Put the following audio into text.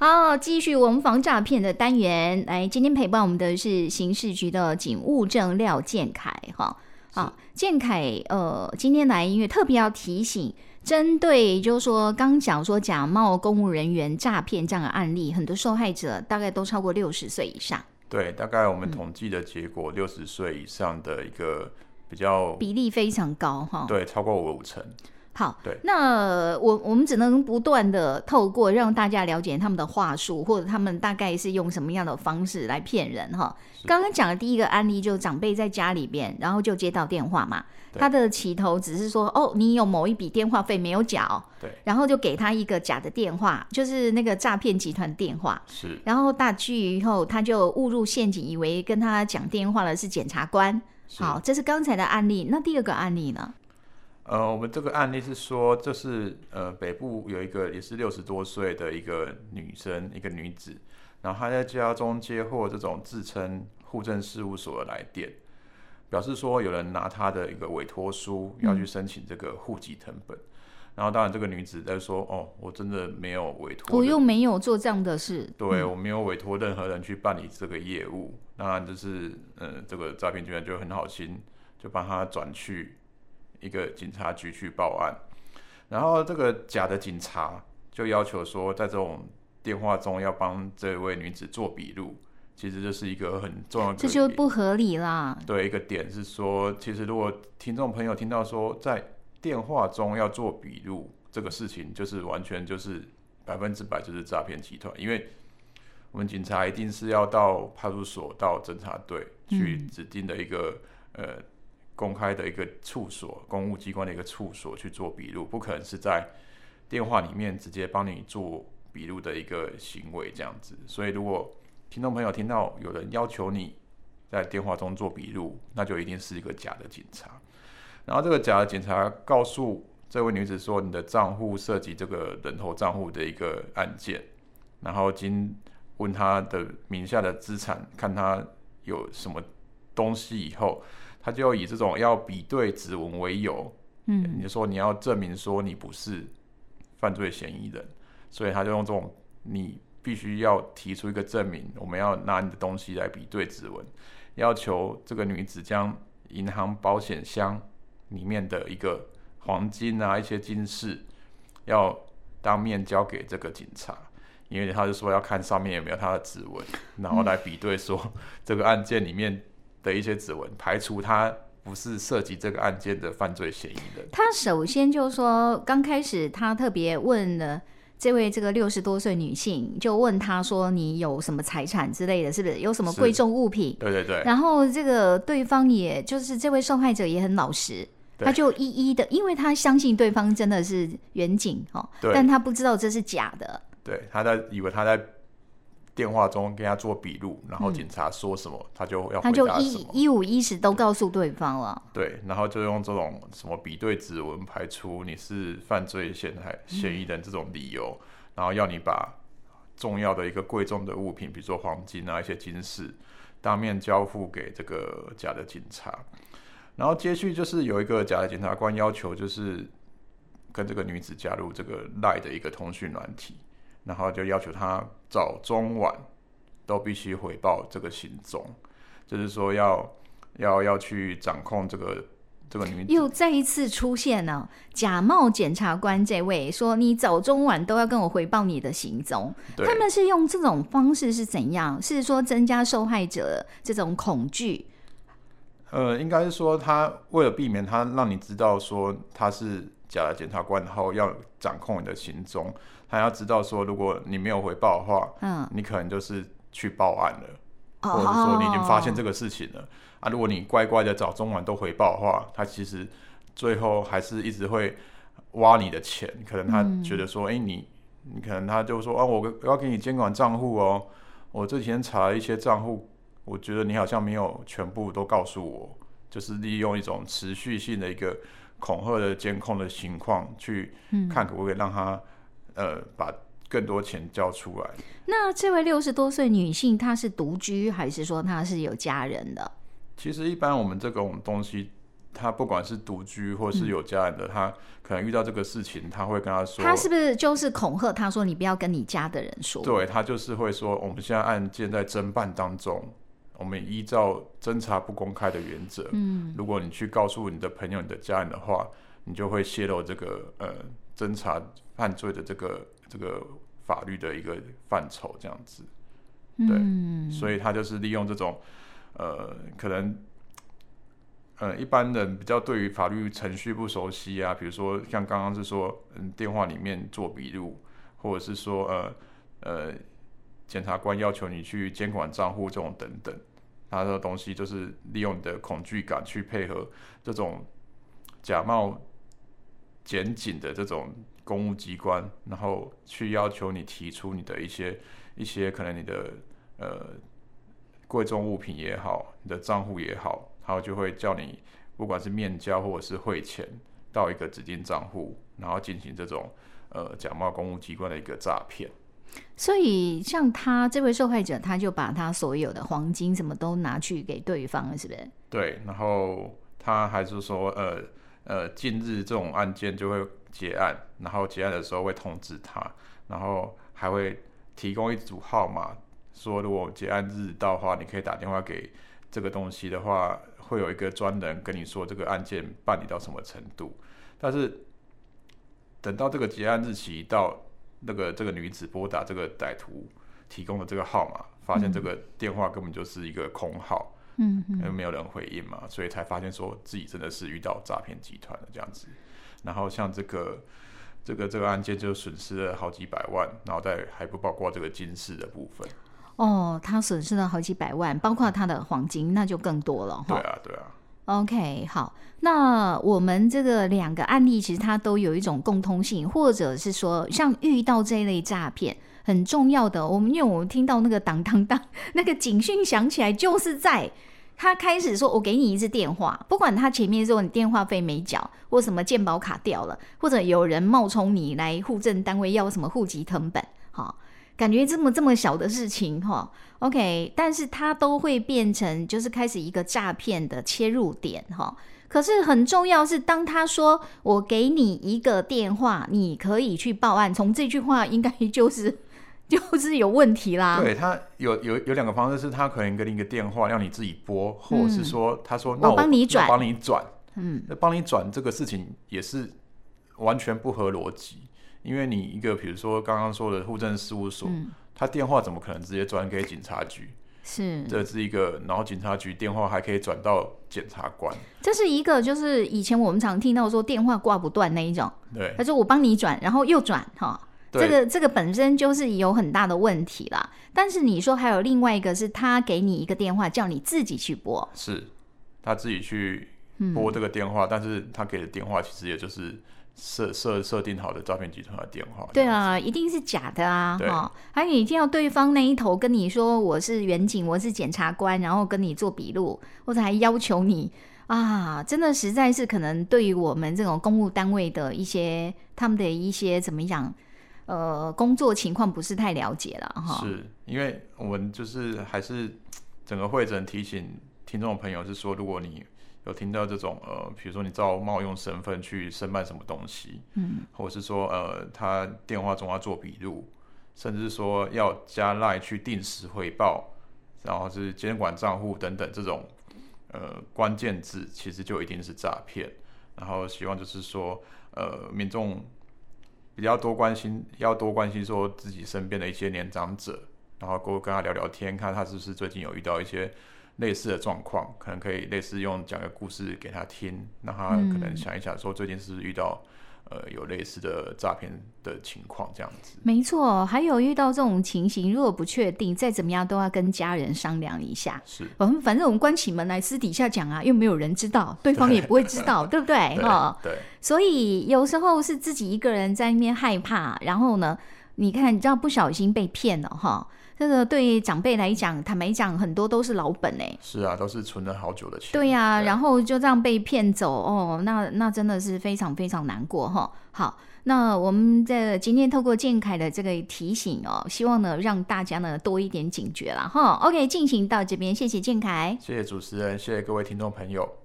好，继续我们防诈骗的单元。来，今天陪伴我们的是刑事局的警务证廖建凯。哈，好，建凯，呃，今天来因为特别要提醒，针对就是说刚讲说假冒公务人员诈骗这样的案例，很多受害者大概都超过六十岁以上。对，大概我们统计的结果，六十岁以上的一个比较比例非常高哈。对，超过五成。好，对，那我我们只能不断的透过让大家了解他们的话术，或者他们大概是用什么样的方式来骗人哈。刚刚讲的第一个案例，就是长辈在家里边，然后就接到电话嘛，他的起头只是说，哦，你有某一笔电话费没有缴，对，然后就给他一个假的电话，就是那个诈骗集团电话，是，然后大去以后，他就误入陷阱，以为跟他讲电话的是检察官。好，这是刚才的案例，那第二个案例呢？呃，我们这个案例是说，这是呃北部有一个也是六十多岁的一个女生，一个女子，然后她在家中接获这种自称户政事务所的来电，表示说有人拿她的一个委托书要去申请这个户籍成本，嗯、然后当然这个女子在说，哦，我真的没有委托，我又没有做这样的事，对，我没有委托任何人去办理这个业务，当然就是呃这个诈骗集团就很好心，就帮她转去。一个警察局去报案，然后这个假的警察就要求说，在这种电话中要帮这位女子做笔录，其实这是一个很重要的，这就不合理啦。对，一个点是说，其实如果听众朋友听到说在电话中要做笔录这个事情，就是完全就是百分之百就是诈骗集团，因为我们警察一定是要到派出所、到侦查队去指定的一个、嗯、呃。公开的一个处所，公务机关的一个处所去做笔录，不可能是在电话里面直接帮你做笔录的一个行为这样子。所以，如果听众朋友听到有人要求你在电话中做笔录，那就一定是一个假的警察。然后，这个假的警察告诉这位女子说，你的账户涉及这个人头账户的一个案件，然后经问他的名下的资产，看他有什么东西以后。他就以这种要比对指纹为由，嗯，你就说你要证明说你不是犯罪嫌疑人，所以他就用这种你必须要提出一个证明，我们要拿你的东西来比对指纹，要求这个女子将银行保险箱里面的一个黄金啊一些金饰，要当面交给这个警察，因为他就说要看上面有没有他的指纹，然后来比对说这个案件里面。的一些指纹，排除他不是涉及这个案件的犯罪嫌疑人。他首先就说，刚开始他特别问了这位这个六十多岁女性，就问他说：“你有什么财产之类的，是不是有什么贵重物品？”对对对。然后这个对方也就是这位受害者也很老实，他就一一的，因为他相信对方真的是远景哦，但他不知道这是假的。对，他在以为他在。电话中跟他做笔录，然后警察说什么，嗯、他就要回答什么。他就一一五一十都告诉对方了。对，然后就用这种什么比对指纹排除你是犯罪嫌害嫌疑人这种理由，嗯，然后要你把重要的一个贵重的物品，比如说黄金啊一些金饰，当面交付给这个假的警察。然后接续就是有一个假的检察官要求，就是跟这个女子加入这个 LINE 的一个通讯软体。然后就要求他早中晚都必须回报这个行踪，就是说要要要去掌控这个这个女子。又再一次出现了假冒检察官这位说，你早中晚都要跟我回报你的行踪。他们是用这种方式是怎样？是说增加受害者这种恐惧？呃，应该是说他为了避免他让你知道说他是假的检察官，然后要掌控你的行踪。他要知道说，如果你没有回报的话，嗯，你可能就是去报案了，哦，或者说你已经发现这个事情了，哦，啊。如果你乖乖的早中晚都回报的话，他其实最后还是一直会挖你的钱。可能他觉得说，哎，嗯，欸，你你可能他就说啊，我我要给你监管账户哦。我这几天查了一些账户，我觉得你好像没有全部都告诉我，就是利用一种持续性的一个恐吓的监控的情况去看可不可以让他。呃，把更多钱交出来。那这位六十多岁女性，她是独居还是说她是有家人的？其实一般我们这种东西，她不管是独居或是有家人的，嗯、可能遇到这个事情，她会跟他说，他是不是就是恐吓他说你不要跟你家的人说？对，他就是会说，我们现在案件在侦办当中，我们依照侦查不公开的原则，嗯，如果你去告诉你的朋友、你的家人的话，你就会泄露这个呃侦查犯罪的这个这个法律的一个范畴，这样子，对，嗯、所以他就是利用这种呃可能。呃，一般人比较对于法律程序不熟悉啊，比如说像刚刚是说，嗯，电话里面做笔录，或者是说，呃，呃，检察官要求你去监管账户这种等等，他的东西就是利用你的恐惧感去配合这种假冒检警的这种公务机关，然后去要求你提出你的一些一些可能你的呃贵重物品也好，你的账户也好。然后就会叫你，不管是面交或者是汇钱到一个指定账户，然后进行这种呃假冒公务机关的一个诈骗。所以像他这位受害者，他就把他所有的黄金什么都拿去给对方了，是不是？对，然后他还是说，呃呃，近日这种案件就会结案，然后结案的时候会通知他，然后还会提供一组号码，说如果结案日到的话，你可以打电话给这个东西的话。会有一个专人跟你说这个案件办理到什么程度，但是等到这个结案日期到，那个这个女子拨打这个歹徒提供的这个号码，发现这个电话根本就是一个空号，嗯，因为没有人回应嘛，所以才发现说自己真的是遇到诈骗集团的这样子。然后像这个这个这个案件就损失了好几百万，然后再还不包括这个金饰的部分。哦，他损失了好几百万，包括他的黄金，那就更多了。对啊，对啊。OK，好，那我们这个两个案例其实它都有一种共通性，或者是说，像遇到这一类诈骗，很重要的，我们因为我们听到那个 当当当那个警讯响起来，就是在他开始说“我给你一次电话”，不管他前面说你电话费没缴，或什么健保卡掉了，或者有人冒充你来户政单位要什么户籍成本，哈。感觉这么这么小的事情哈，OK，但是它都会变成就是开始一个诈骗的切入点哈。可是很重要是，当他说我给你一个电话，你可以去报案，从这句话应该就是 就是有问题啦。对，他有有有两个方式，是他可能给你一个电话让你自己拨，或者是说他说那我帮你转，帮你转，嗯，那帮你转这个事情也是完全不合逻辑。因为你一个，比如说刚刚说的户政事务所，嗯，他电话怎么可能直接转给警察局？是，这是一个，然后警察局电话还可以转到检察官。这是一个，就是以前我们常听到说电话挂不断那一种。对，他说我帮你转，然后又转哈，这个这个本身就是有很大的问题啦。但是你说还有另外一个是他给你一个电话，叫你自己去拨，是他自己去拨这个电话，嗯，但是他给的电话其实也就是。设设设定好的诈骗集团的电话，对啊，一定是假的啊！哈，还有你听到对方那一头跟你说我是员警，我是检察官，然后跟你做笔录，或者还要求你啊，真的实在是可能对于我们这种公务单位的一些他们的一些怎么讲，呃，工作情况不是太了解了哈。是因为我们就是还是整个会诊提醒听众朋友是说，如果你。有听到这种呃，比如说你照冒用身份去申办什么东西，嗯，或者是说呃，他电话中要做笔录，甚至说要加赖去定时回报，然后是监管账户等等这种呃关键字，其实就一定是诈骗。然后希望就是说呃，民众比较多关心，要多关心说自己身边的一些年长者，然后多跟他聊聊天，看他是不是最近有遇到一些。类似的状况，可能可以类似用讲个故事给他听，让他可能想一想，说最近是不是遇到、嗯、呃有类似的诈骗的情况这样子。没错，还有遇到这种情形，如果不确定，再怎么样都要跟家人商量一下。是，我们反正我们关起门来私底下讲啊，又没有人知道，对方也不会知道，对，对不对？哈，对。所以有时候是自己一个人在那边害怕，然后呢，你看，你知道不小心被骗了哈。这个对长辈来讲，坦白讲，很多都是老本哎。是啊，都是存了好久的钱。对呀、啊，然后就这样被骗走哦，那那真的是非常非常难过哈。好，那我们这今天透过建凯的这个提醒哦，希望呢让大家呢多一点警觉了哈。OK，进行到这边，谢谢建凯，谢谢主持人，谢谢各位听众朋友。